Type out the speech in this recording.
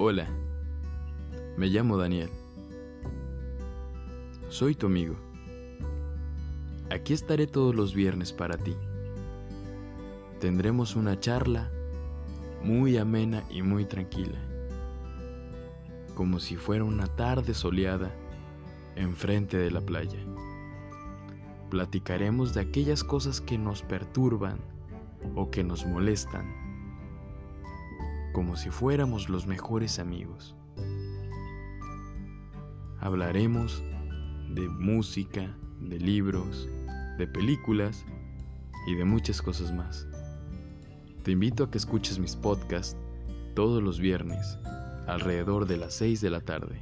Hola, me llamo Daniel. Soy tu amigo. Aquí estaré todos los viernes para ti. Tendremos una charla muy amena y muy tranquila, como si fuera una tarde soleada enfrente de la playa. Platicaremos de aquellas cosas que nos perturban o que nos molestan, como si fuéramos los mejores amigos. Hablaremos de música, de libros, de películas y de muchas cosas más. Te invito a que escuches mis podcasts todos los viernes alrededor de las 6 de la tarde.